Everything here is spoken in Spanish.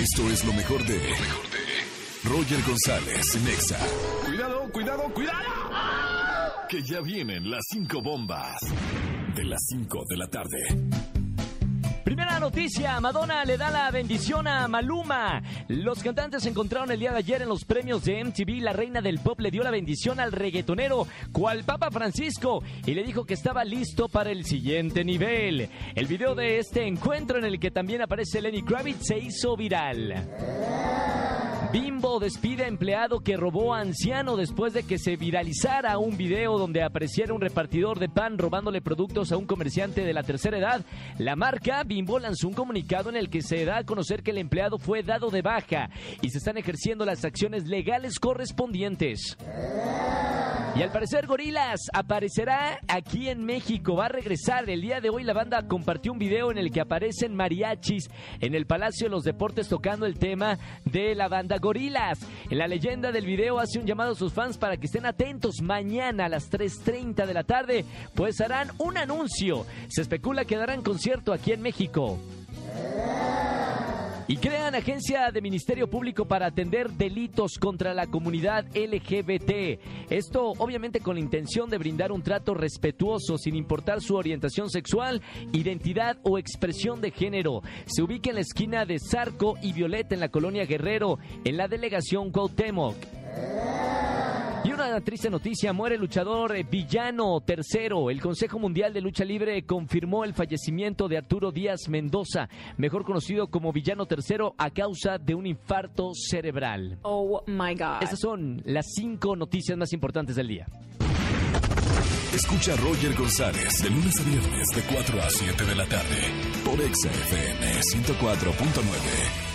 Esto es lo mejor de. Roger González, Nexa. Cuidado, cuidado, cuidado. Que ya vienen las cinco bombas. De las 5 de la tarde. Primera noticia, Madonna le da la bendición a Maluma. Los cantantes se encontraron el día de ayer en los premios de MTV. La reina del pop le dio la bendición al reggaetonero, cual Papa Francisco, y le dijo que estaba listo para el siguiente nivel. El video de este encuentro en el que también aparece Lenny Kravitz se hizo viral. Bimbo despide a empleado que robó a anciano después de que se viralizara un video donde apareciera un repartidor de pan robándole productos a un comerciante de la tercera edad. La marca Bimbo lanzó un comunicado en el que se da a conocer que el empleado fue dado de baja y se están ejerciendo las acciones legales correspondientes. Y al parecer Gorilas aparecerá aquí en México, va a regresar. El día de hoy la banda compartió un video en el que aparecen mariachis en el Palacio de los Deportes tocando el tema de la banda Gorilas. En la leyenda del video hace un llamado a sus fans para que estén atentos mañana a las 3.30 de la tarde, pues harán un anuncio. Se especula que darán concierto aquí en México. Y crean agencia de Ministerio Público para atender delitos contra la comunidad LGBT. Esto obviamente con la intención de brindar un trato respetuoso sin importar su orientación sexual, identidad o expresión de género. Se ubica en la esquina de Zarco y Violeta en la colonia Guerrero, en la delegación Cuauhtémoc. Y una triste noticia, muere el luchador eh, Villano III. El Consejo Mundial de Lucha Libre confirmó el fallecimiento de Arturo Díaz Mendoza, mejor conocido como Villano III, a causa de un infarto cerebral. Oh my God. Estas son las cinco noticias más importantes del día. Escucha a Roger González de lunes a viernes de 4 a 7 de la tarde. Por Exa FM 104.9.